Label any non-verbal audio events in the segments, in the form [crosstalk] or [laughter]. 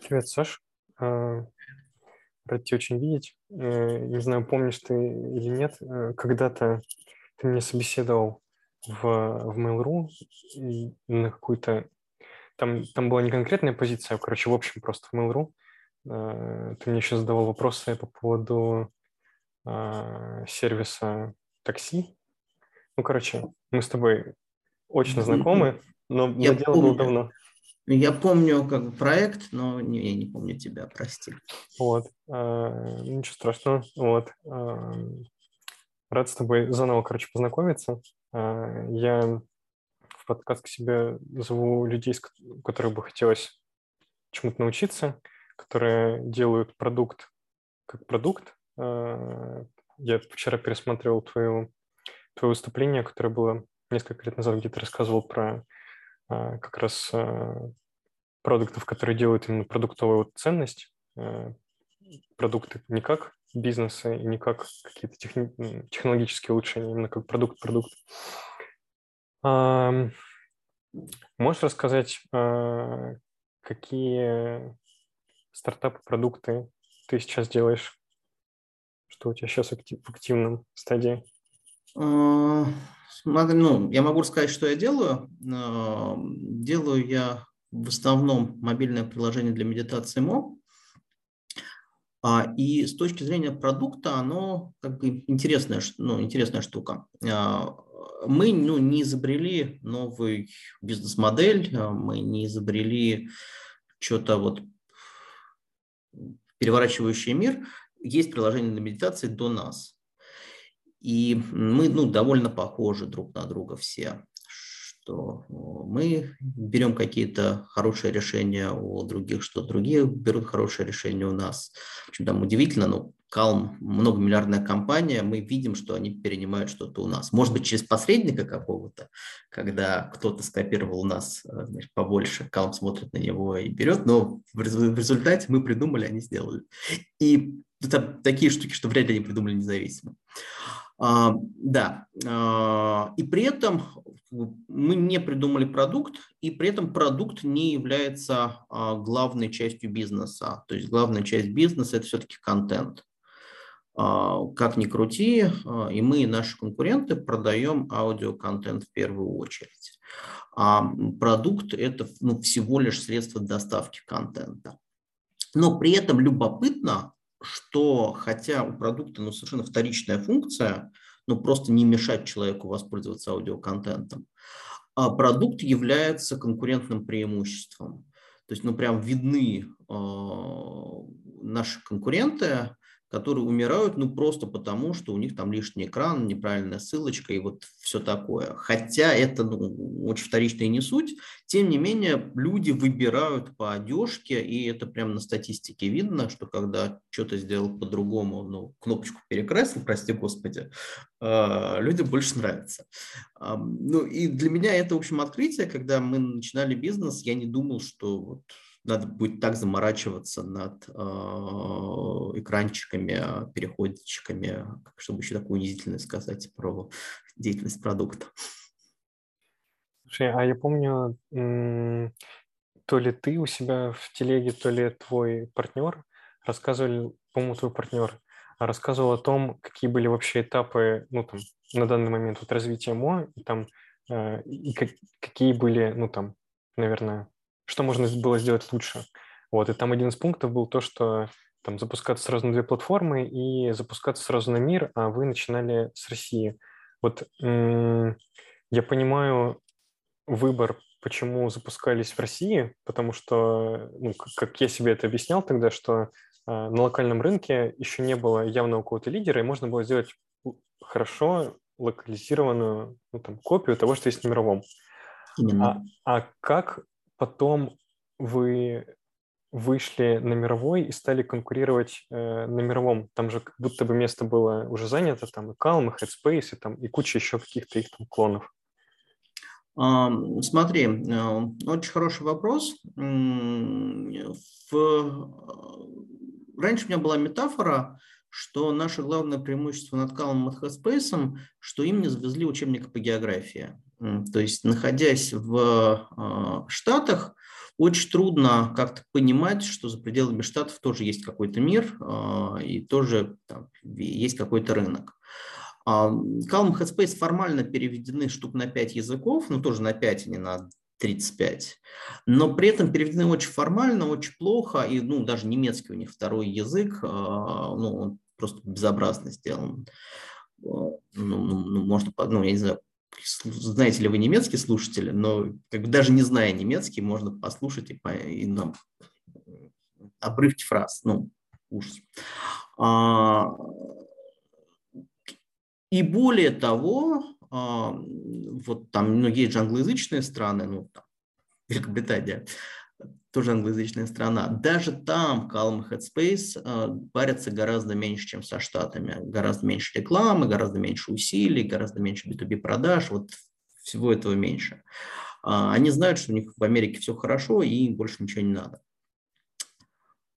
Привет, Саш. А, рад тебя очень видеть. Э, не знаю, помнишь ты или нет, э, когда-то ты меня собеседовал в, в Mail.ru на какую-то... Там, там была не конкретная позиция, а, короче, в общем, просто в Mail.ru. Э, ты мне еще задавал вопросы по поводу а, сервиса такси. Ну, короче, мы с тобой очень знакомы, но, но дело было давно. Я помню как бы проект, но не, я не помню тебя, прости. Вот, а, ничего страшного. Вот, а, рад с тобой заново, короче, познакомиться. А, я в подкаст к себе зову людей, которые бы хотелось чему-то научиться, которые делают продукт как продукт. Я вчера пересматривал твое, твое выступление, которое было несколько лет назад, где ты рассказывал про как раз а, продуктов, которые делают именно продуктовую ценность, а, продукты не как бизнесы не как какие-то техни- технологические улучшения, именно как продукт-продукт. Можешь рассказать, какие стартапы, продукты ты сейчас делаешь? Что у тебя сейчас в активном стадии? Ну, я могу сказать, что я делаю. Делаю я в основном мобильное приложение для медитации МО. А, и с точки зрения продукта оно как бы интересная, ну, интересная штука. А, мы ну, не изобрели новый бизнес-модель, а, мы не изобрели что-то вот переворачивающий мир. Есть приложение для медитации до нас. И мы ну, довольно похожи друг на друга все, что мы берем какие-то хорошие решения у других, что другие берут хорошие решения у нас. В общем, там удивительно, но Calm многомиллиардная компания, мы видим, что они перенимают что-то у нас. Может быть, через посредника какого-то, когда кто-то скопировал у нас э, значит, побольше, Calm смотрит на него и берет, но в результате мы придумали, они сделали. И это такие штуки, что вряд ли они придумали независимо. А, да, а, и при этом мы не придумали продукт, и при этом продукт не является а, главной частью бизнеса. То есть главная часть бизнеса – это все-таки контент. Как ни крути, и мы, и наши конкуренты продаем аудиоконтент в первую очередь. А продукт – это ну, всего лишь средство доставки контента. Но при этом любопытно, что хотя у продукта ну, совершенно вторичная функция, ну просто не мешать человеку воспользоваться аудиоконтентом, а продукт является конкурентным преимуществом. То есть, ну, прям видны э, наши конкуренты, которые умирают, ну, просто потому, что у них там лишний экран, неправильная ссылочка и вот все такое. Хотя это ну, очень вторичная не суть, тем не менее люди выбирают по одежке, и это прямо на статистике видно, что когда что-то сделал по-другому, ну, кнопочку перекреслил, прости господи, э, людям больше нравится. Ну, и для меня это, в общем, открытие, когда мы начинали бизнес, я не думал, что вот надо будет так заморачиваться над э, экранчиками, переходчиками, чтобы еще такое унизительное сказать про деятельность продукта. Слушай, а я помню, то ли ты у себя в телеге, то ли твой партнер рассказывали, по-моему, твой партнер рассказывал о том, какие были вообще этапы, ну, там, на данный момент вот развития МО, и там, э, и как, какие были, ну, там, наверное, что можно было сделать лучше. Вот, и там один из пунктов был то, что там запускаться сразу на две платформы и запускаться сразу на мир, а вы начинали с России. Вот я понимаю выбор, почему запускались в России, потому что, ну, как я себе это объяснял тогда, что а, на локальном рынке еще не было явного какого-то лидера, и можно было сделать хорошо локализированную ну, там, копию того, что есть в мировом. А, а как потом вы вышли на мировой и стали конкурировать э, на мировом. Там же как будто бы место было уже занято, там и Calm, и Headspace, и, там, и куча еще каких-то их там клонов. Смотри, э, очень хороший вопрос. В... Раньше у меня была метафора, что наше главное преимущество над Calm и Headspace, что им не завезли учебник по географии. То есть, находясь в а, Штатах, очень трудно как-то понимать, что за пределами штатов тоже есть какой-то мир э, и тоже там, есть какой-то рынок. Calm Headspace формально переведены штук на 5 языков, ну тоже на 5, а не на 35. Но при этом переведены очень формально, очень плохо, и ну, даже немецкий у них второй язык, ну, он просто безобразно сделан. Ну, ну, ну, можно, ну, я не знаю, знаете ли вы немецкий слушатели, но как бы даже не зная немецкий, можно послушать и, по, и ну, обрывки фраз. Ну, ужас. А, и более того, а, вот там же англоязычные страны, ну, там, Великобритания, тоже англоязычная страна, даже там Calm Headspace э, парятся гораздо меньше, чем со Штатами. Гораздо меньше рекламы, гораздо меньше усилий, гораздо меньше B2B продаж, вот всего этого меньше. Э, они знают, что у них в Америке все хорошо и им больше ничего не надо.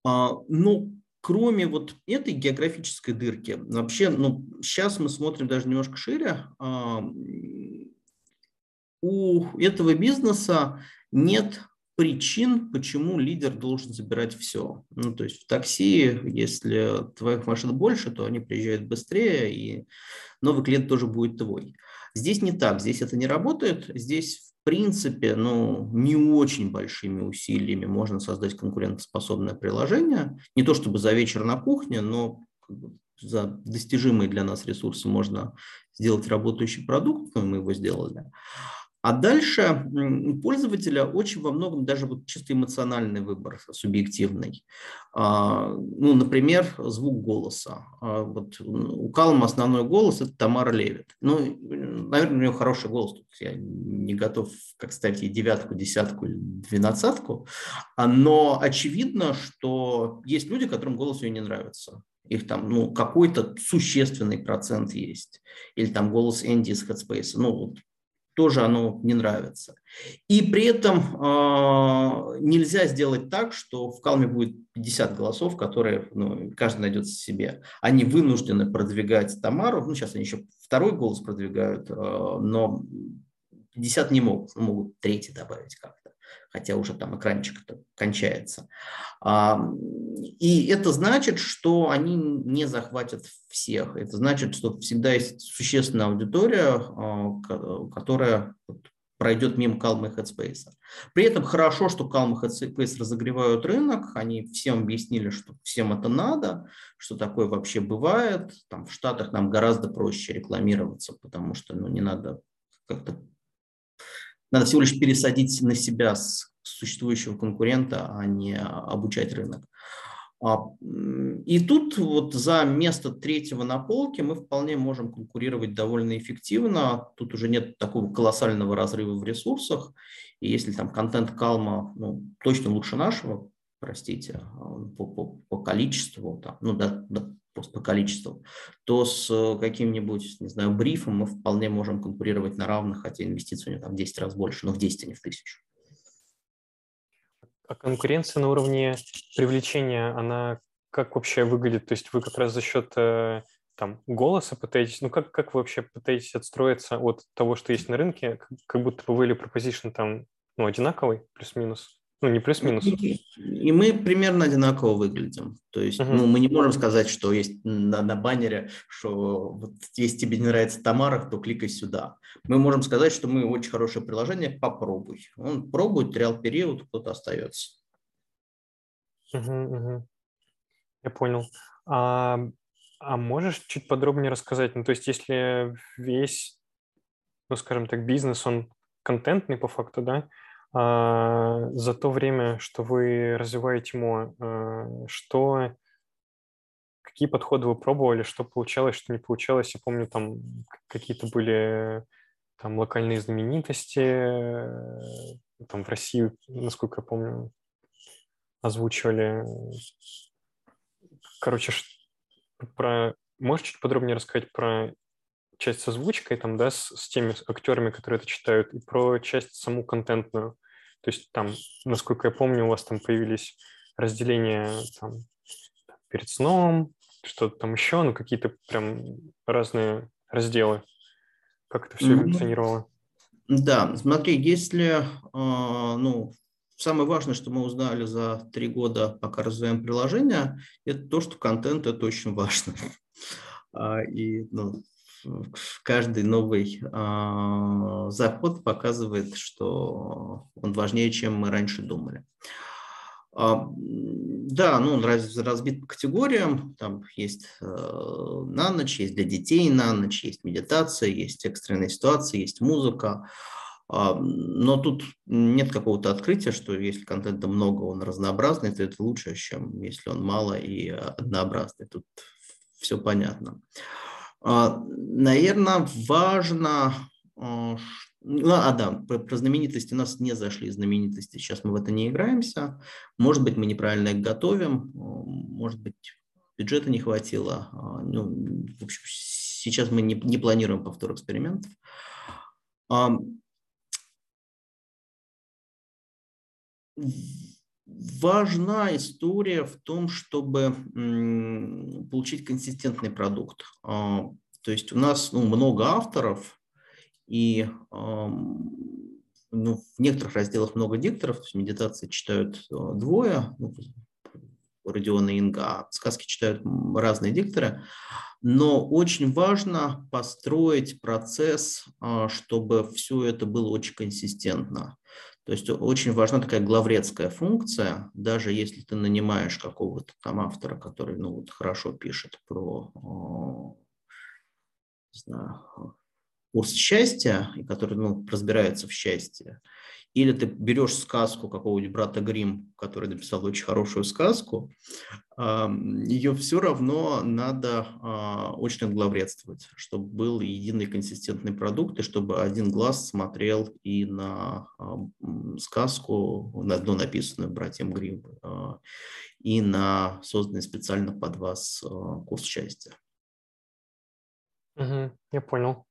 Э, но кроме вот этой географической дырки, вообще, ну, сейчас мы смотрим даже немножко шире, у этого бизнеса нет причин, почему лидер должен забирать все. Ну, то есть в такси, если твоих машин больше, то они приезжают быстрее, и новый клиент тоже будет твой. Здесь не так, здесь это не работает. Здесь, в принципе, ну, не очень большими усилиями можно создать конкурентоспособное приложение. Не то чтобы за вечер на кухне, но за достижимые для нас ресурсы можно сделать работающий продукт, но мы его сделали. А дальше пользователя очень во многом даже вот чисто эмоциональный выбор, субъективный. А, ну, например, звук голоса. А, вот у Калма основной голос – это Тамара Левит. Ну, наверное, у нее хороший голос. Я не готов, как ставить ей девятку, десятку или двенадцатку. А, но очевидно, что есть люди, которым голос ее не нравится их там, ну, какой-то существенный процент есть. Или там голос Энди из Headspace. Ну, вот тоже оно не нравится. И при этом э, нельзя сделать так, что в Калме будет 50 голосов, которые ну, каждый найдет себе. Они вынуждены продвигать Тамару, ну сейчас они еще второй голос продвигают, э, но 50 не могут, могут третий добавить как-то хотя уже там экранчик кончается. И это значит, что они не захватят всех. Это значит, что всегда есть существенная аудитория, а, которая пройдет мимо Calm и Headspace. При этом хорошо, что Calm и Headspace разогревают рынок, они всем объяснили, что всем это надо, что такое вообще бывает. Там в Штатах нам гораздо проще рекламироваться, потому что ну, не надо как-то надо всего лишь пересадить на себя с существующего конкурента, а не обучать рынок. А, и тут вот за место третьего на полке мы вполне можем конкурировать довольно эффективно. Тут уже нет такого колоссального разрыва в ресурсах. И если там контент Калма ну, точно лучше нашего, простите, а, по, по, по количеству, там, ну да, да, просто по количеству, то с э, каким-нибудь, не знаю, брифом мы вполне можем конкурировать на равных, хотя инвестиции у него там в 10 раз больше, но в 10, а не в тысячу. А конкуренция на уровне привлечения, она как вообще выглядит? То есть вы как раз за счет э, там, голоса пытаетесь, ну как, как вы вообще пытаетесь отстроиться от того, что есть на рынке, как будто бы или proposition там ну, одинаковый, плюс-минус? Ну, не плюс-минус. И, мы примерно одинаково выглядим. То есть, uh-huh. ну, мы не можем сказать, что есть на, на баннере, что вот если тебе не нравится Тамара, то кликай сюда. Мы можем сказать, что мы очень хорошее приложение, попробуй. Он пробует, реал период, кто-то остается. Uh-huh, uh-huh. Я понял. А, а можешь чуть подробнее рассказать? Ну, то есть, если весь, ну, скажем так, бизнес, он контентный по факту, да, за то время, что вы развиваете ему, а, что какие подходы вы пробовали, что получалось, что не получалось. Я помню, там какие-то были там локальные знаменитости, э, там в России, насколько я помню, озвучивали. Короче, про... Можешь чуть подробнее рассказать про часть с озвучкой, там, да, с, с теми актерами, которые это читают, и про часть саму контентную. То есть там, насколько я помню, у вас там появились разделения там, перед сном, что-то там еще, ну, какие-то прям разные разделы. Как это все mm-hmm. функционировало? Да, смотри, если, а, ну, самое важное, что мы узнали за три года, пока развиваем приложение, это то, что контент – это очень важно. [laughs] А, и ну, каждый новый э, заход показывает, что он важнее, чем мы раньше думали. А, да, ну, он раз, разбит по категориям. Там есть э, на ночь, есть для детей на ночь, есть медитация, есть экстренные ситуации, есть музыка. А, но тут нет какого-то открытия, что если контента много, он разнообразный, то это лучше, чем если он мало и однообразный. Тут все понятно. А, Наверное, важно, а, ну, а да, про, про знаменитости нас не зашли знаменитости, сейчас мы в это не играемся. Может быть, мы неправильно их готовим, может быть, бюджета не хватило. А, ну, в общем, сейчас мы не, не планируем повтор экспериментов важна история в том, чтобы получить консистентный продукт. А, то есть у нас ну, много авторов, и ну, в некоторых разделах много дикторов, то есть медитации читают а, двое, ну, Родион и Инга, а сказки читают разные дикторы, но очень важно построить процесс, чтобы все это было очень консистентно. То есть очень важна такая главредская функция, даже если ты нанимаешь какого-то там автора, который ну, вот хорошо пишет про не знаю, курс счастья, и который ну, разбирается в счастье, или ты берешь сказку какого-нибудь брата Грим, который написал очень хорошую сказку, ее все равно надо а, очень отглавредствовать, чтобы был единый консистентный продукт, и чтобы один глаз смотрел и на сказку, на одну написанную братьям Грим, а, и на созданный специально под вас а, курс счастья. Угу, я понял.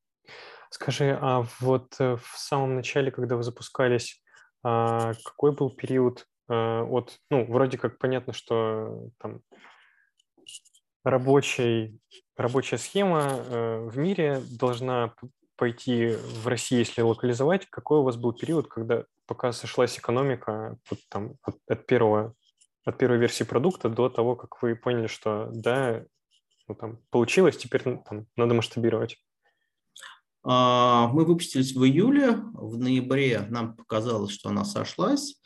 Скажи, а вот э, в самом начале, когда вы запускались, а, какой был период э, от, ну, вроде как понятно, что там рабочий, рабочая схема э, в мире должна пойти в России, если локализовать. Какой у вас был период, когда пока сошлась экономика вот там, от, от, первого, от первой версии продукта до того, как вы поняли, что да, ну, там, получилось, теперь ну, там, надо масштабировать? А, мы выпустились в июле, в ноябре нам показалось, что она сошлась,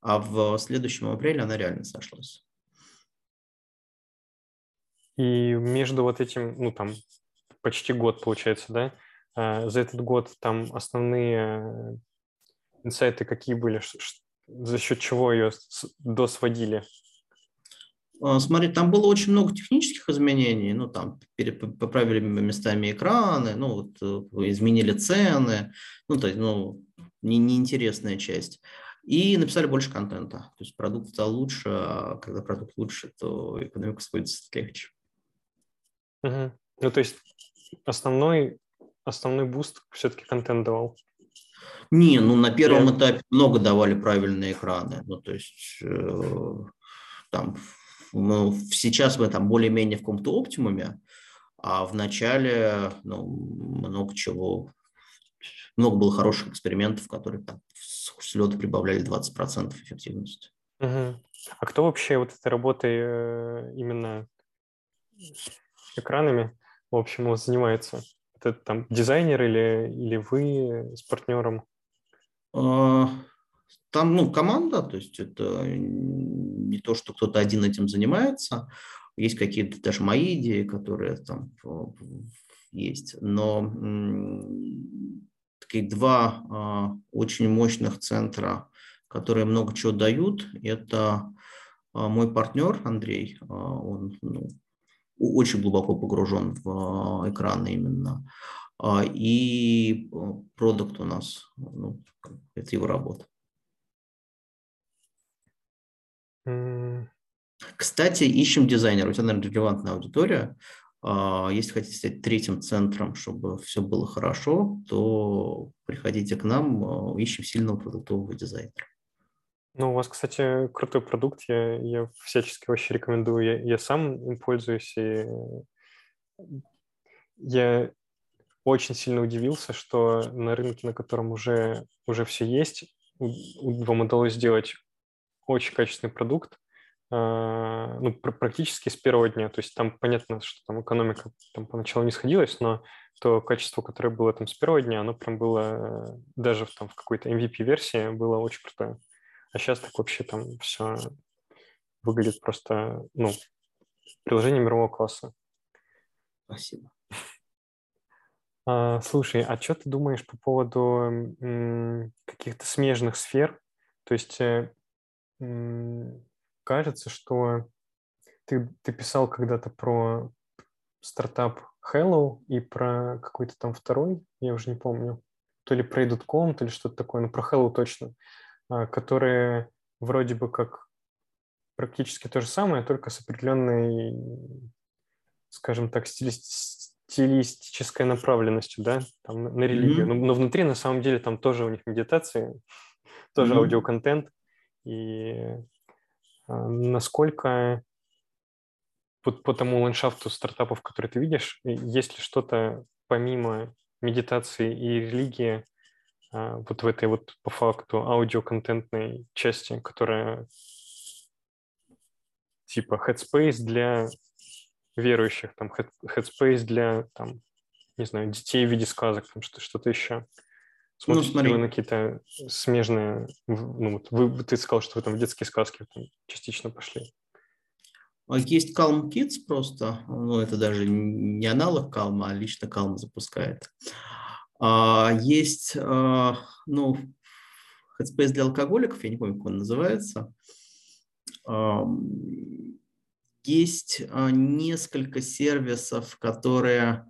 а в следующем апреле она реально сошлась. И между вот этим, ну там почти год получается, да? А, за этот год там основные инсайты какие были? За счет чего ее досводили? А, смотри, там было очень много технических изменений, ну, там поправили местами экраны, ну, вот, э, изменили цены, ну, то есть, ну, не, неинтересная часть. И написали больше контента. То есть продукт стал лучше, а когда продукт лучше, то экономика сводится легче. Угу. Ну, то есть основной, основной boost все-таки контент давал? Не, ну на первом Я... этапе много давали правильные экраны. Ну, то есть э, там ну, сейчас мы там более-менее в каком-то оптимуме, а в начале ну, много чего, много было хороших экспериментов, которые там с лета прибавляли 20% эффективности. Угу. А кто вообще вот этой работой э, именно экранами, в общем, занимается? Это там дизайнер или, или вы с партнером? А, там, ну, команда, то есть это не то, что кто-то один этим занимается. Есть какие-то даже мои идеи, которые там есть. Но такие два а, очень мощных центра, которые много чего дают, это а, мой партнер Андрей, а, он ну, очень глубоко погружен в экраны именно, и продукт у нас, ну, это его работа. Кстати, ищем дизайнера. У тебя, наверное, релевантная аудитория. А, если хотите стать третьим центром, чтобы все было хорошо, то приходите к нам, а, ищем сильного продуктового дизайнера. Ну, у вас, кстати, крутой продукт, я, я всячески вообще рекомендую. Я, я сам им пользуюсь, и я очень сильно удивился, что на рынке, на котором уже, уже все есть, вам удалось сделать очень качественный продукт, а, ну, практически с первого дня. То есть там понятно, что там экономика там поначалу не сходилась, но то качество, которое было там с первого дня, оно прям было э, даже в, там, в какой-то MVP-версии было очень крутое. А сейчас так вообще там все выглядит просто, ну, приложение мирового класса. Спасибо. А, слушай, а что ты думаешь по поводу каких-то смежных сфер? То есть э, кажется, что ты, ты писал когда-то про стартап Hello и про какой-то там второй, я уже не помню, то ли про Edit.com, то ли что-то такое, но про Hello точно, а, которые вроде бы как практически то же самое, только с определенной, скажем так, стилистической направленностью, да, там на религию. Mm-hmm. Но, но внутри на самом деле там тоже у них медитации, [laughs] тоже mm-hmm. аудиоконтент. И а, насколько по, по тому ландшафту стартапов, которые ты видишь, есть ли что-то помимо медитации и религии а, вот в этой вот по факту аудиоконтентной части, которая типа headspace для верующих, там headspace для там, не знаю, детей в виде сказок, там что- что-то еще. Смотрите ну, смотри. вы на какие-то смежные... Ну, вот вы, ты сказал, что вы там в детские сказки там, частично пошли. Есть Calm Kids просто, ну, это даже не аналог Calm, а лично Calm запускает. А, есть, а, ну, Headspace для алкоголиков, я не помню, как он называется. А, есть несколько сервисов, которые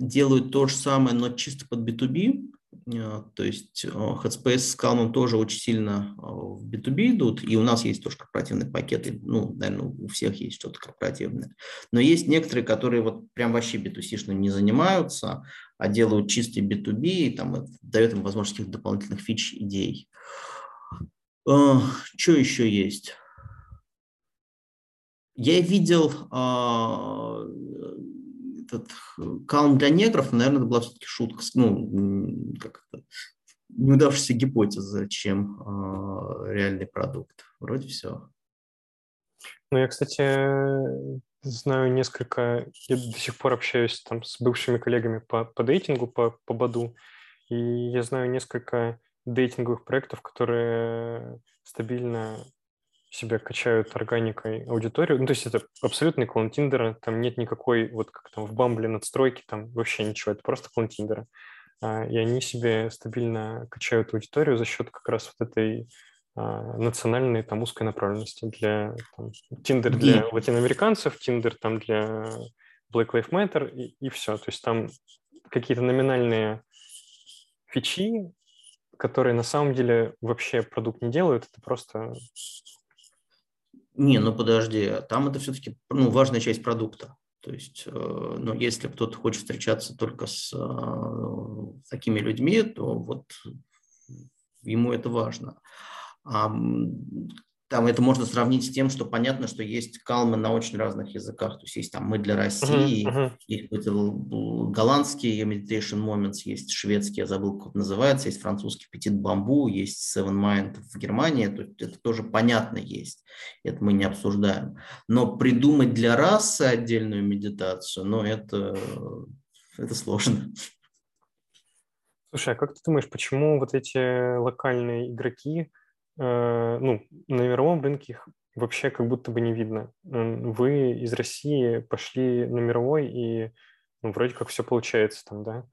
делают то же самое, но чисто под B2B. А, то есть а, Headspace с Calm тоже очень сильно а, в B2B идут, и у нас есть тоже корпоративные пакеты, ну, наверное, у всех есть что-то корпоративное. Но есть некоторые, которые вот прям вообще B2C не занимаются, а делают чистый B2B, и там это дает им возможность каких-то дополнительных фич, идей. Что еще есть? Я видел этот каунт для негров, наверное, это была все-таки шутка, ну, как это, неудавшаяся гипотеза, чем э, реальный продукт. Вроде все. Ну, я, кстати, знаю несколько, я до сих пор общаюсь там с бывшими коллегами по, по дейтингу, по, по БАДу, и я знаю несколько дейтинговых проектов, которые стабильно себя качают органикой аудиторию. Ну, то есть это абсолютный клон Тиндера, там нет никакой, вот как там в Бамбле надстройки, там вообще ничего, это просто клон Тиндера. А, и они себе стабильно качают аудиторию за счет как раз вот этой а, национальной там узкой направленности для там, Тиндер для yeah. латиноамериканцев, Тиндер там для Black Lives Matter и, и все. То есть там какие-то номинальные фичи, которые на самом деле вообще продукт не делают, это просто не, ну подожди, там это все-таки ну, важная часть продукта. То есть, ну, если кто-то хочет встречаться только с э, такими людьми, то вот ему это важно. А там это можно сравнить с тем, что понятно, что есть калмы на очень разных языках. То есть есть там мы для России, uh-huh, uh-huh. есть голландский meditation moments, есть шведский, я забыл, как это называется, есть французский petit бамбу, есть seven mind в Германии. То есть это тоже понятно есть. Это мы не обсуждаем. Но придумать для расы отдельную медитацию, ну это, это сложно. Слушай, а как ты думаешь, почему вот эти локальные игроки ну, на мировом рынке их вообще как будто бы не видно. Вы из России пошли на мировой, и ну, вроде как все получается там, да?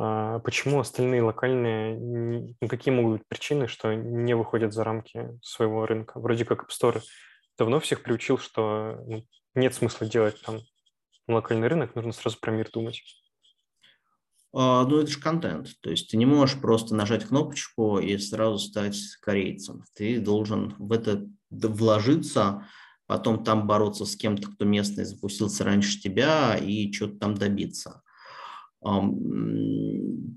А почему остальные локальные, ну, какие могут быть причины, что не выходят за рамки своего рынка? Вроде как App Store давно всех приучил, что ну, нет смысла делать там локальный рынок, нужно сразу про мир думать. А, ну, это же контент. То есть ты не можешь просто нажать кнопочку и сразу стать корейцем. Ты должен в это вложиться, потом там бороться с кем-то, кто местный запустился раньше тебя и что-то там добиться.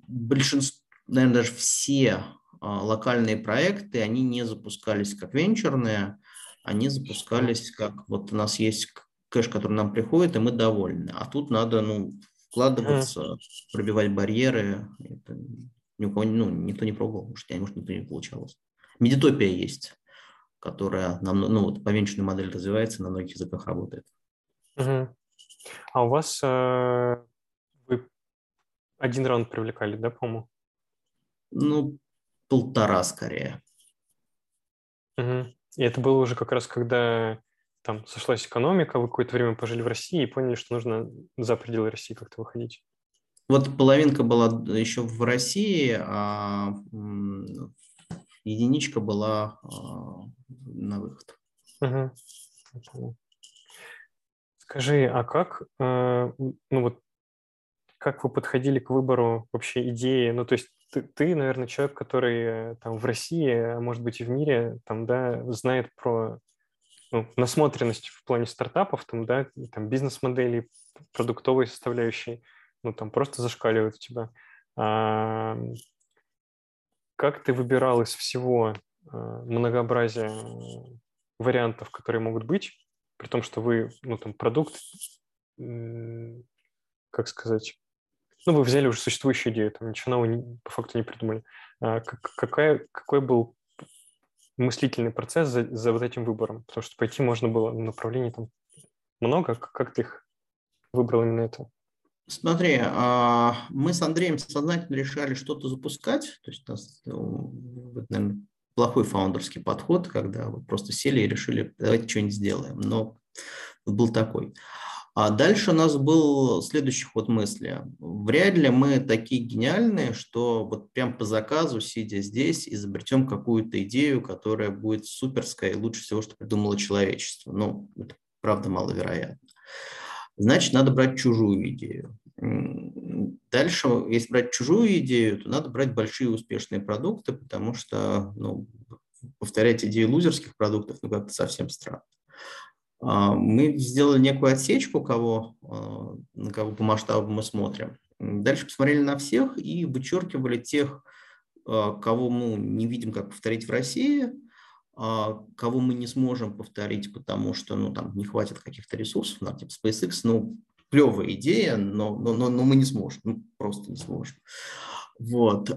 Большинство, наверное, даже все а, локальные проекты, они не запускались как венчурные, они запускались как вот у нас есть кэш, который нам приходит, и мы довольны. А тут надо, ну, вкладываться, mm. пробивать барьеры. Это ни у кого, ну, никто не пробовал, может, я, может, никто не получалось. Медитопия есть. которая на, ну, вот, повенчанная модель развивается, на многих языках работает. Угу. А у вас э, вы один раунд привлекали, да, по-моему? Ну, полтора скорее. Угу. И это было уже как раз, когда там сошлась экономика, вы какое-то время пожили в России и поняли, что нужно за пределы России как-то выходить. Вот половинка была еще в России, а единичка была а, на выход. Угу. Скажи, а как, э, ну вот, как вы подходили к выбору вообще идеи? Ну, то есть ты, ты, наверное, человек, который э, там в России, а может быть и в мире, там, да, знает про ну, насмотренность в плане стартапов, там, да, там, бизнес-моделей, продуктовой составляющей, ну, там, просто зашкаливает у тебя. А, как ты выбирал из всего а, многообразия вариантов, которые могут быть, при том, что вы, ну, там, продукт, как сказать, ну, вы взяли уже существующую идею, там ничего нового по факту не придумали. А какая, какой был мыслительный процесс за, за вот этим выбором? Потому что пойти можно было направлений там много. Как ты их выбрал именно это? Смотри, а, мы с Андреем сознательно решали что-то запускать. То есть у нас, ну, наверное, плохой фаундерский подход, когда вы просто сели и решили, давайте что-нибудь сделаем. Но был такой. А дальше у нас был следующий ход мысли. Вряд ли мы такие гениальные, что вот прям по заказу, сидя здесь, изобретем какую-то идею, которая будет суперская и лучше всего, что придумало человечество. Ну, это правда маловероятно. Значит, надо брать чужую идею. Дальше, если брать чужую идею, то надо брать большие успешные продукты, потому что ну, повторять идеи лузерских продуктов ну, как-то совсем странно. А, мы сделали некую отсечку, кого, а, на кого по масштабу мы смотрим. Дальше посмотрели на всех и вычеркивали тех, а, кого мы не видим, как повторить в России, кого мы не сможем повторить, потому что ну, там не хватит каких-то ресурсов, на типа SpaceX, ну, клевая идея, но, но, но, но мы не сможем, ну, просто не сможем. Вот.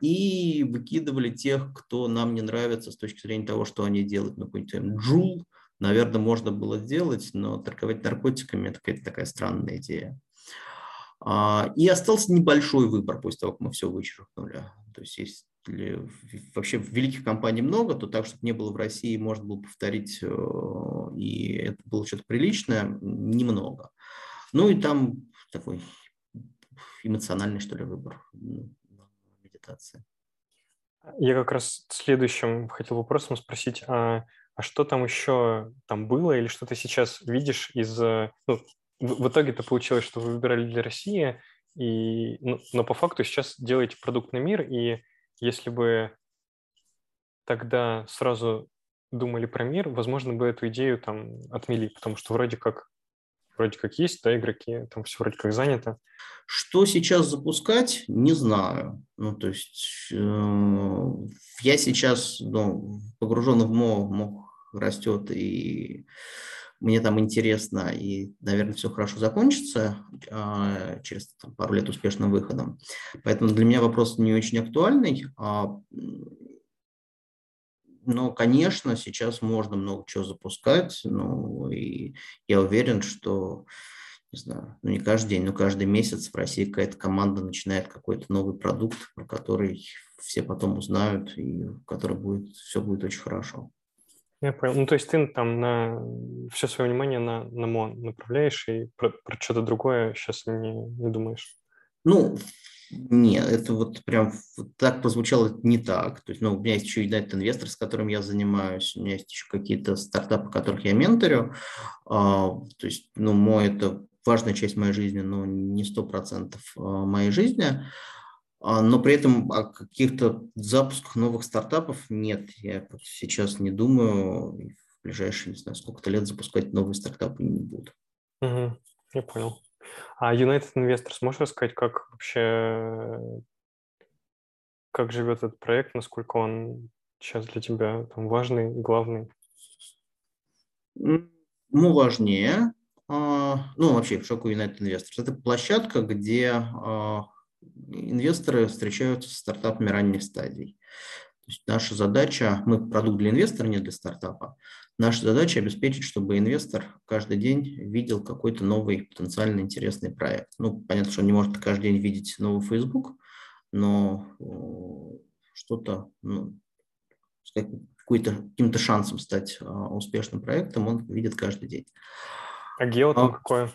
И выкидывали тех, кто нам не нравится с точки зрения того, что они делают, ну, какой-нибудь Джул, наверное, можно было сделать, но торговать наркотиками – это какая-то такая странная идея. А, и остался небольшой выбор после того, как мы все вычеркнули. То есть если вообще великих компаний много, то так, чтобы не было в России, можно было повторить, э, и это было что-то приличное, немного. Ну и там такой эмоциональный, что ли, выбор медитации. Я как раз следующим хотел вопросом спросить, а а что там еще там было или что ты сейчас видишь из... Э, ну, в, в итоге-то получилось, что вы выбирали для России, и, ну, но по факту сейчас делаете продукт на мир, и если бы тогда сразу думали про мир, возможно бы эту идею там отмели, потому что вроде как вроде как есть, да, игроки, там все вроде как занято. Что сейчас запускать, не знаю. Ну, то есть э, я сейчас ну, погружен в МО растет, и мне там интересно, и, наверное, все хорошо закончится э, через там, пару лет успешным выходом. Поэтому для меня вопрос не очень актуальный. А, но, конечно, сейчас можно много чего запускать, ну, и я уверен, что не знаю, ну не каждый день, но каждый месяц в России какая-то команда начинает какой-то новый продукт, про который все потом узнают, и который будет, все будет очень хорошо. Я понял. Ну, то есть ты там на все свое внимание на, на МОН направляешь и про, про что-то другое сейчас не, не думаешь? Ну, нет, это вот прям так прозвучало не так. То есть, ну, у меня есть еще United инвестор, с которым я занимаюсь, у меня есть еще какие-то стартапы, которых я менторю. А, то есть, ну, мой это важная часть моей жизни, но не сто процентов а, моей жизни. А, но при этом о каких-то запусках новых стартапов нет. Я сейчас не думаю, в ближайшие, не знаю, сколько-то лет запускать новые стартапы не буду. Угу, я понял. А United Investors, можешь рассказать, как вообще, как живет этот проект, насколько он сейчас для тебя там, важный, главный? Ну, важнее. А, ну, вообще, что такое United Investors? Это площадка, где а, инвесторы встречаются с стартапами ранних стадий. То есть наша задача, мы продукт для инвестора, не для стартапа. Наша задача обеспечить, чтобы инвестор каждый день видел какой-то новый потенциально интересный проект. Ну, понятно, что он не может каждый день видеть новый Facebook, но что-то, ну, каким-то шансом стать а, успешным проектом он видит каждый день. А гео там а, какое?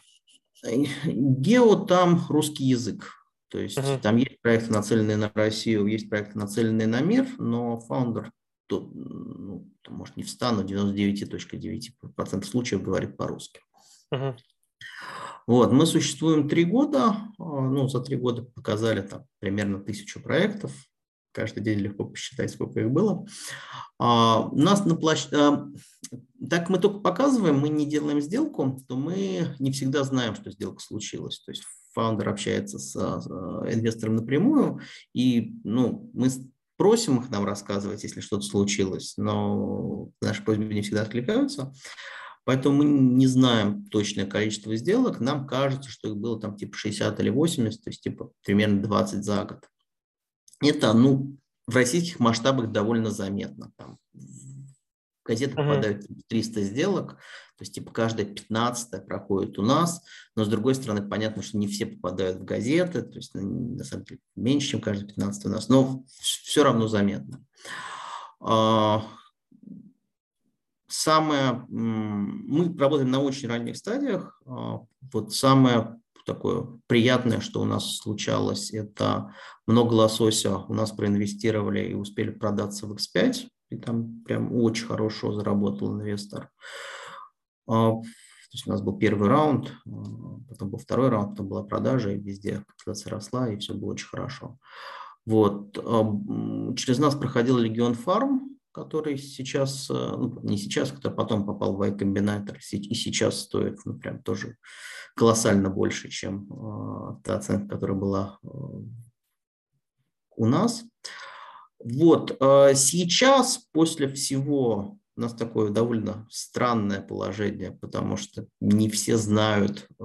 Гео там русский язык. То есть uh-huh. там есть проекты, нацеленные на Россию, есть проекты, нацеленные на мир, но фаундер, то, ну, может, не в 100, но 99.9% случаев говорит по-русски. Uh-huh. Вот, мы существуем три года, а, ну, за три года показали там примерно тысячу проектов, каждый день легко посчитать, сколько их было. А, у нас на площадке, а, так мы только показываем, мы не делаем сделку, то мы не всегда знаем, что сделка случилась. То есть фаундер общается с инвестором напрямую, и ну, мы просим их нам рассказывать, если что-то случилось, но наши просьбы не всегда откликаются. Поэтому мы не знаем точное количество сделок. Нам кажется, что их было там типа 60 или 80, то есть типа примерно 20 за год. Это, ну, в российских масштабах довольно заметно. Там газеты uh-huh. попадают 300 сделок, то есть типа каждая 15 проходит у нас, но с другой стороны понятно, что не все попадают в газеты, то есть на самом деле меньше, чем каждая 15 у нас, но все равно заметно. А, самое, мы работаем на очень ранних стадиях, а, вот самое такое приятное, что у нас случалось, это много лосося у нас проинвестировали и успели продаться в X5, и там прям очень хорошо заработал инвестор. А, то есть у нас был первый раунд, а, потом был второй раунд, потом была продажа, и везде капитализация росла, и все было очень хорошо. Вот. А, через нас проходил Легион Фарм, который сейчас, ну, не сейчас, который потом попал в Y-комбинатор, и сейчас стоит ну, прям тоже колоссально больше, чем та оценка, которая была у нас. Вот, сейчас, после всего у нас такое довольно странное положение, потому что не все знают, э,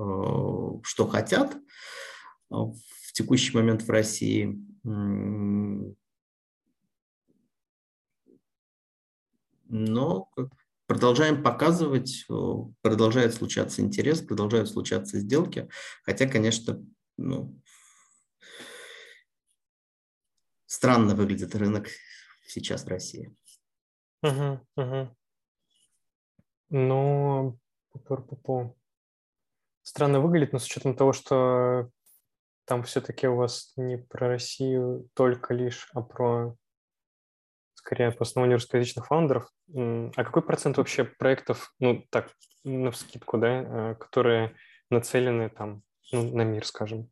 что хотят в текущий момент в России. Но продолжаем показывать, э, продолжает случаться интерес, продолжают случаться сделки, хотя, конечно, ну, странно выглядит рынок сейчас в России. Угу, угу. Ну, по странно выглядит, но с учетом того, что там все-таки у вас не про Россию только лишь, а про, скорее, по основанию русскоязычных фаундеров. А какой процент вообще проектов, ну, так, на вскидку, да, э, которые нацелены там, ну, на мир, скажем?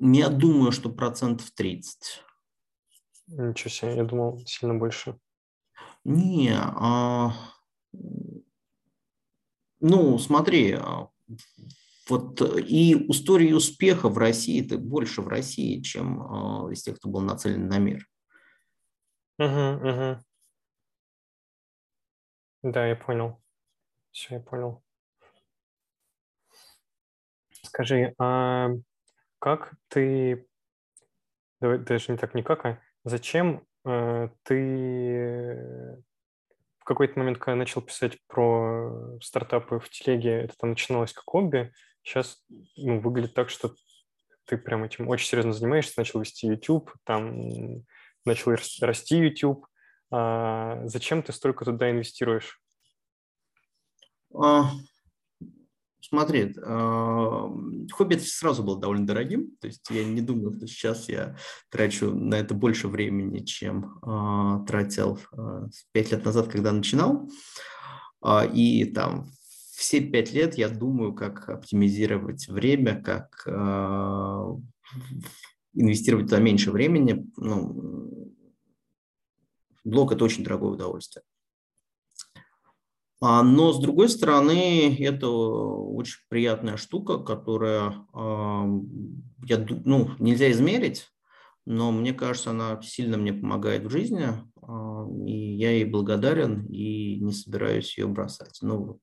Я думаю, что процентов 30. Ничего себе, я думал, сильно больше. Не, а, ну, смотри, а, вот и истории успеха в России, это больше в России, чем а, из тех, кто был нацелен на мир. Угу, угу. Да, я понял. Все, я понял. Скажи, а как ты, давай даже не так никак, а зачем Э, ты в какой-то момент, когда начал писать про стартапы в телеге, это там начиналось как хобби, сейчас ну, выглядит так, что ты прям этим очень серьезно занимаешься, начал вести YouTube, там начал расти YouTube. А зачем ты столько туда инвестируешь? Смотри, хобби сразу был довольно дорогим, то есть я не думаю, что сейчас я трачу на это больше времени, чем а, тратил а, пять лет назад, когда начинал. А, и там все пять лет я думаю, как оптимизировать время, как инвестировать туда меньше времени. Ну, блог – это очень дорогое удовольствие. А, но, с другой стороны, это очень приятная штука, которая, я, ну, нельзя измерить, но мне кажется, она сильно мне помогает в жизни, а, и я ей благодарен и не собираюсь ее бросать. Ну, вот,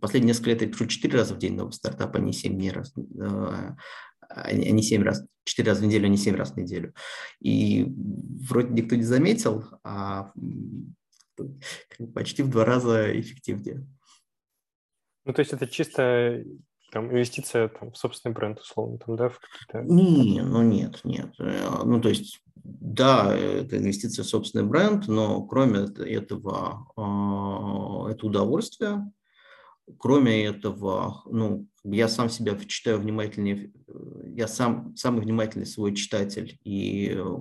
последние несколько лет я пишу 4 раза в день новый стартап, а не 7 дней раз. а не 7 раз, 4 раза в неделю, а не 7 раз в неделю. И вроде никто не заметил, а почти в два раза эффективнее. Ну, то есть это чисто там, инвестиция там, в собственный бренд, условно, там, да, в какие-то... Не, ну нет, нет. Э, ну, то есть, да, это инвестиция в собственный бренд, но кроме этого, а, это удовольствие, кроме этого, ну, я сам себя читаю внимательнее, я сам самый внимательный свой читатель и э,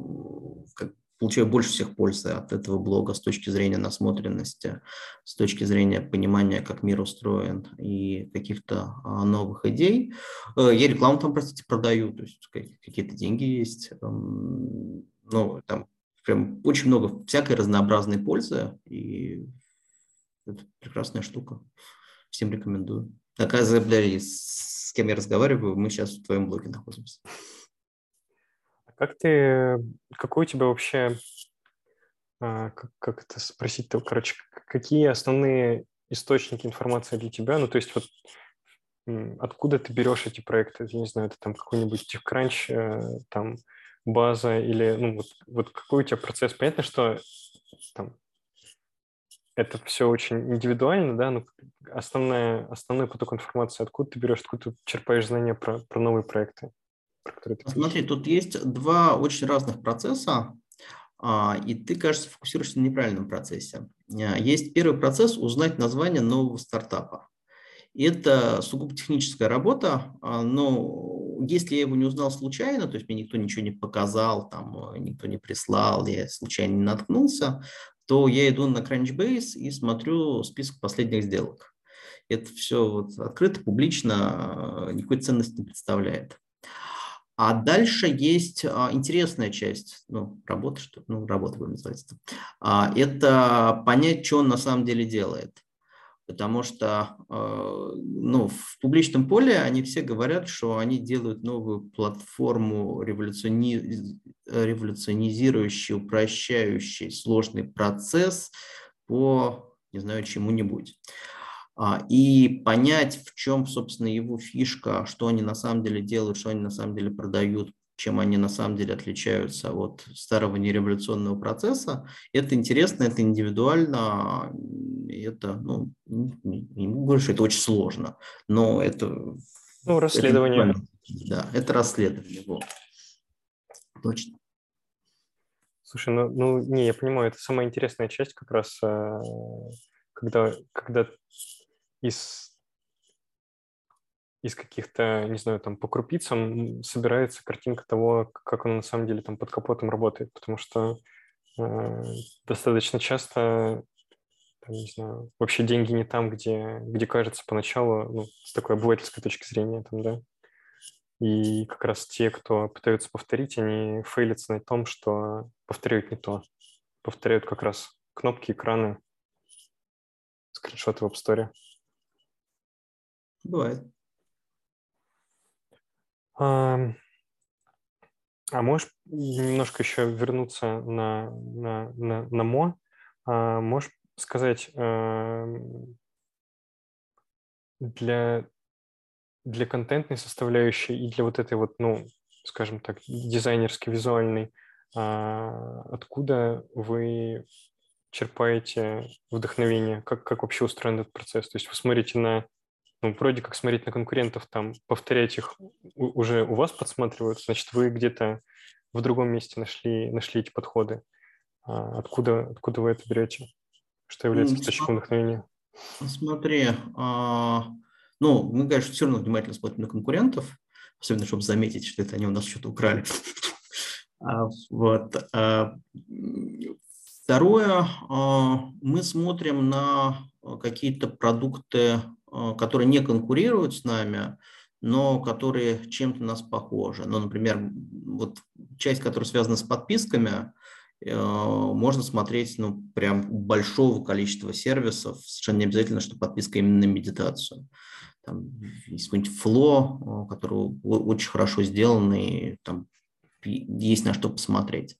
как, получаю больше всех пользы от этого блога с точки зрения насмотренности, с точки зрения понимания, как мир устроен и каких-то а, новых идей. Э, я рекламу там, простите, продаю, то есть какие-то деньги есть. Ну, там прям очень много всякой разнообразной пользы, и это прекрасная штука. Всем рекомендую. Оказывается, с кем я разговариваю, мы сейчас в твоем блоге находимся. Как ты, какой у тебя вообще, а, как, как это спросить-то, короче, какие основные источники информации для тебя? Ну, то есть вот откуда ты берешь эти проекты? Я не знаю, это там какой-нибудь TechCrunch, э, там база или, ну, вот, вот какой у тебя процесс? Понятно, что там это все очень индивидуально, да, но основная, основной поток информации, откуда ты берешь, откуда ты черпаешь знания про, про новые проекты? Который ты Смотри, тут есть два очень разных процесса, а, и ты, кажется, фокусируешься на неправильном процессе. А, есть первый процесс – узнать название нового стартапа. Это сугубо техническая работа, а, но если я его не узнал случайно, то есть мне никто ничего не показал, там, никто не прислал, я случайно не наткнулся, то я иду на Crunchbase и смотрю список последних сделок. Это все вот открыто, публично, никакой ценности не представляет. А дальше есть а, интересная часть, ну, работы, что, ну, работа будем называть это. А, это понять, что он на самом деле делает. Потому что а, ну, в публичном поле они все говорят, что они делают новую платформу, революциони... революционизирующий, упрощающий сложный процесс по, не знаю, чему-нибудь. А, и понять, в чем, собственно, его фишка, что они на самом деле делают, что они на самом деле продают, чем они на самом деле отличаются от старого нереволюционного процесса. Это интересно, это индивидуально, это, ну, не могу что это очень сложно, но это... Ну, расследование. Это, да, это расследование, вот. Точно. Слушай, ну, ну, не, я понимаю, это самая интересная часть как раз, э, когда, когда из, из каких-то, не знаю, там по крупицам собирается картинка того, как он на самом деле там под капотом работает, потому что э, достаточно часто там, не знаю, вообще деньги не там, где, где кажется поначалу, ну, с такой обывательской точки зрения, там, да. И как раз те, кто пытаются повторить, они фейлятся на том, что повторяют не то. Повторяют как раз кнопки, экраны, скриншоты в App Store. Бывает. А, а можешь немножко еще вернуться на, на, на, на МО? А, можешь сказать, а, для, для контентной составляющей и для вот этой вот, ну, скажем так, дизайнерской, визуальной, а, откуда вы черпаете вдохновение? Как, как вообще устроен этот процесс? То есть вы смотрите на ну, вроде как смотреть на конкурентов, там, повторять их уже у вас подсматривают, значит, вы где-то в другом месте нашли, нашли эти подходы. А откуда, откуда вы это берете? Что является источником вдохновения? Смотри, а, ну, мы, конечно, все равно внимательно смотрим на конкурентов, особенно, чтобы заметить, что это они у нас что-то украли. [laughs] А, вот. А, второе, а, мы смотрим на какие-то продукты которые не конкурируют с нами, но которые чем-то нас похожи. Ну, например, вот часть, которая связана с подписками, э, можно смотреть ну, прям большого количества сервисов, совершенно не обязательно, что подписка именно на медитацию. Там есть какой-нибудь фло, э, который очень хорошо сделан, и там есть на что посмотреть.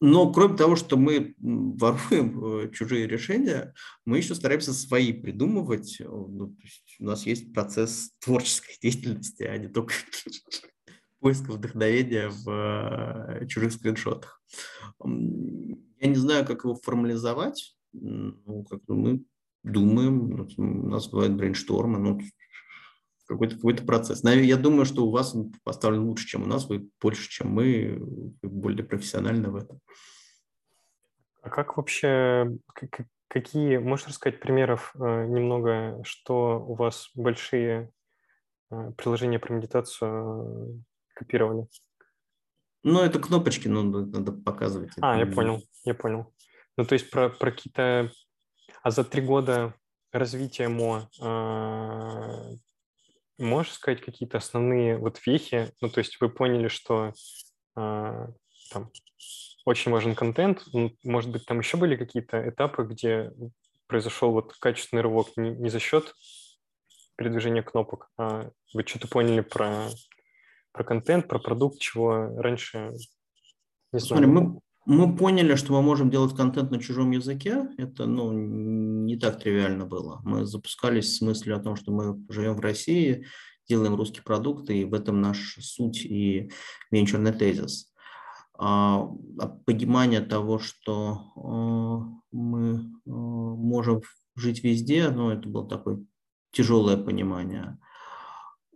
Но кроме того, что мы воруем э, чужие решения, мы еще стараемся свои придумывать. Ну, у нас есть процесс творческой [laughs] деятельности, а не только [laughs] поиска вдохновения в э, чужих скриншотах. Я не знаю, как его формализовать. Ну, как мы думаем, у нас бывают брейнштормы, ну, какой-то какой процесс. Я думаю, что у вас он поставлен лучше, чем у нас, вы больше, чем мы, вы более профессиональны в этом. А как вообще, какие, можешь рассказать примеров э, немного, что у вас большие э, приложения про медитацию копировали? Ну, это кнопочки, ну, надо показывать. А, я понял, я понял. Ну, то есть про, про какие-то... А за три года развития МО э, можешь сказать какие-то основные вот вехи? Ну, то есть вы поняли, что э, там очень важен контент. Может быть, там еще были какие-то этапы, где произошел вот качественный рывок не, не за счет передвижения кнопок, а вы что-то поняли про про контент, про продукт, чего раньше не знаю. Смотри, мы, мы поняли, что мы можем делать контент на чужом языке. Это ну, не так тривиально было. Мы запускались с мыслью о том, что мы живем в России, делаем русский продукт, и в этом наша суть и венчурный тезис. А, а понимание того, что а, мы а, можем жить везде, ну, это было такое тяжелое понимание.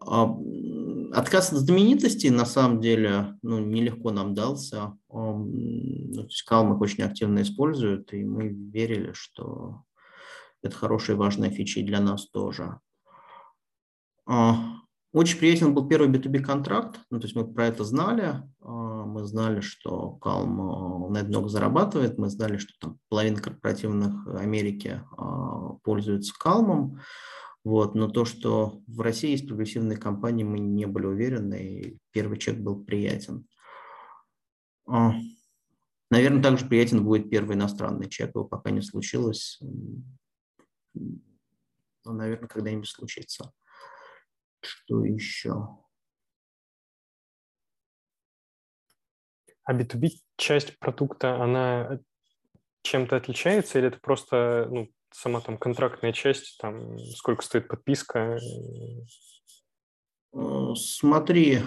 А, отказ от знаменитости на самом деле ну, нелегко нам дался. Ну, Калм их очень активно используют, и мы верили, что это хорошая и важная фича для нас тоже. А, очень приятен был первый B2B контракт, ну, то есть мы про это знали, а, мы знали, что Calm на это много зарабатывает, мы знали, что там половина корпоративных Америки пользуются Calm, вот, но то, что в России есть прогрессивные компании, мы не были уверены, и первый чек был приятен. А, наверное, также приятен будет первый иностранный чек, его пока не случилось. Но, наверное, когда-нибудь случится. Что еще? А B2B часть продукта, она чем-то отличается или это просто ну, сама там контрактная часть, там сколько стоит подписка? Э, смотри,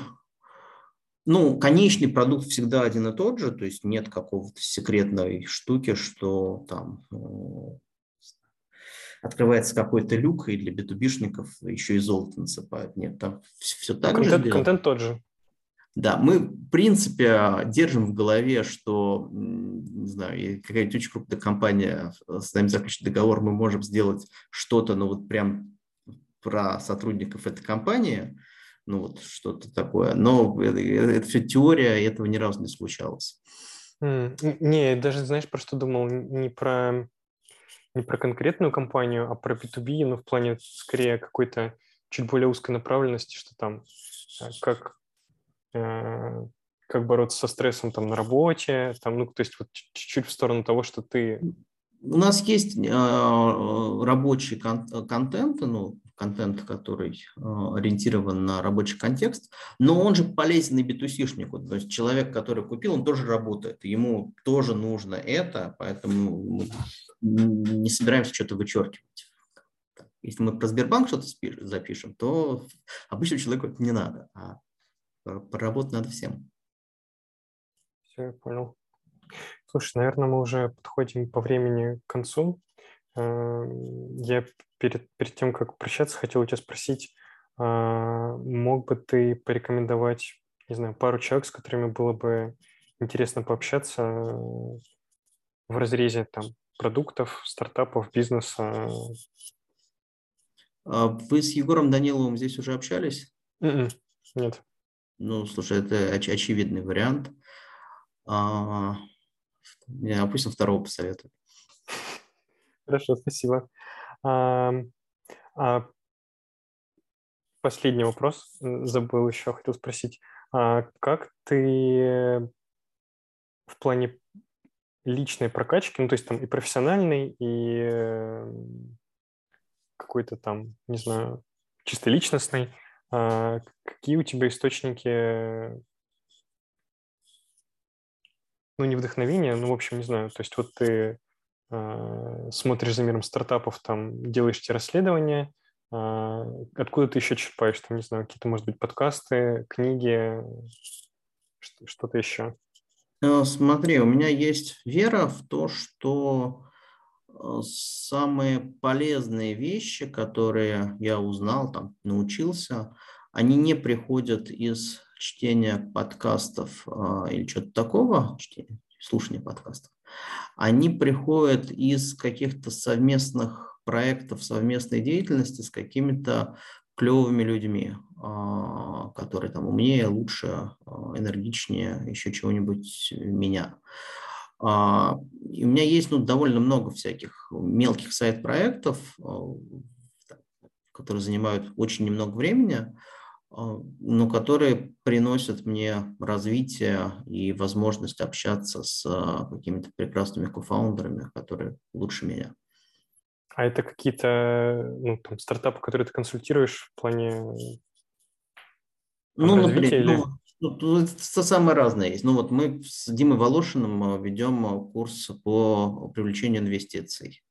ну, конечный продукт всегда один и тот же, то есть нет какого-то секретной штуки, что там ну, открывается какой-то люк, и для битубишников еще и золото насыпают. Нет, там все, все так контент, же. Контент тот же. Да, мы, в принципе, держим в голове, что, не знаю, какая-нибудь очень крупная компания с нами заключит договор, мы можем сделать что-то, ну вот прям про сотрудников этой компании, ну вот что-то такое. Но это, это все теория, и этого ни разу не случалось. Mm, не, даже знаешь, про что думал? Не про, не про конкретную компанию, а про B2B, ну в плане скорее какой-то чуть более узкой направленности, что там э, как как бороться со стрессом там на работе, там, ну, то есть вот чуть-чуть в сторону того, что ты... У нас есть э, рабочий кон- контент, ну, контент, который э, ориентирован на рабочий контекст, но он же полезен и битусишнику, то есть человек, который купил, он тоже работает, ему тоже нужно это, поэтому мы не собираемся что-то вычеркивать. Если мы про Сбербанк что-то запишем, то обычному человеку это не надо, а поработать надо всем. Все, я понял. Слушай, наверное, мы уже подходим по времени к концу. Эм, я перед, перед тем, как прощаться, хотел у тебя спросить, а, мог бы ты порекомендовать, не знаю, пару человек, с которыми было бы интересно пообщаться в разрезе там продуктов, стартапов, бизнеса? А вы с Егором Даниловым здесь уже общались? Mm-mm. М-м, нет. Ну, слушай, это оч- очевидный вариант. А, я пусть второго посоветую. Хорошо, спасибо. А, а, последний вопрос, забыл еще, хотел спросить. А как ты в плане личной прокачки, ну, то есть там и профессиональной, и э, какой-то там, не знаю, чисто личностной, какие у тебя источники ну, не вдохновение, ну, в общем, не знаю, то есть вот ты э, смотришь за миром стартапов, там, делаешь эти расследования, э, откуда ты еще черпаешь, там, не знаю, какие-то, может быть, подкасты, книги, что-то еще? Э, смотри, у меня есть вера в то, что самые полезные вещи, которые я узнал, там, научился, они не приходят из чтения подкастов э, или что-то такого, чтения, слушания подкастов. Они приходят из каких-то совместных проектов, совместной деятельности с какими-то клевыми людьми, а, которые там умнее, лучше, а, энергичнее, еще чего-нибудь меня. И у меня есть ну, довольно много всяких мелких сайт-проектов, которые занимают очень немного времени, но которые приносят мне развитие и возможность общаться с какими-то прекрасными кофаундерами, которые лучше меня. А это какие-то ну, там, стартапы, которые ты консультируешь в плане ну, например, или... ну, ну, это самое разное есть. Ну вот мы с Димой Волошиным э, ведем э, курс по привлечению инвестиций.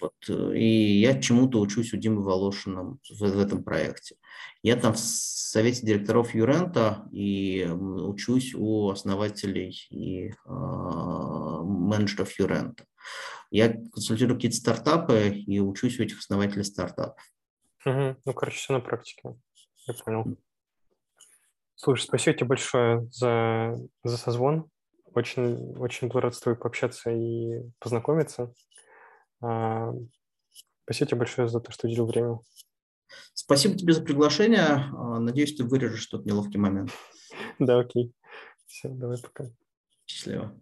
Вот. Э, и я чему-то учусь у Димы Волошина в, в этом проекте. Я там в совете директоров Юрента и учусь у основателей и э, менеджеров Юрента. Я консультирую какие-то стартапы и учусь у этих основателей стартапов. Угу. Ну, короче, все на практике. Я понял. Слушай, спасибо тебе большое за, за созвон. Очень, очень был рад с тобой пообщаться и познакомиться. А, спасибо тебе большое за то, что уделил время. Спасибо тебе за приглашение. А, надеюсь, ты вырежешь тот неловкий момент. [laughs] Да, окей. Все, давай пока. Счастливо.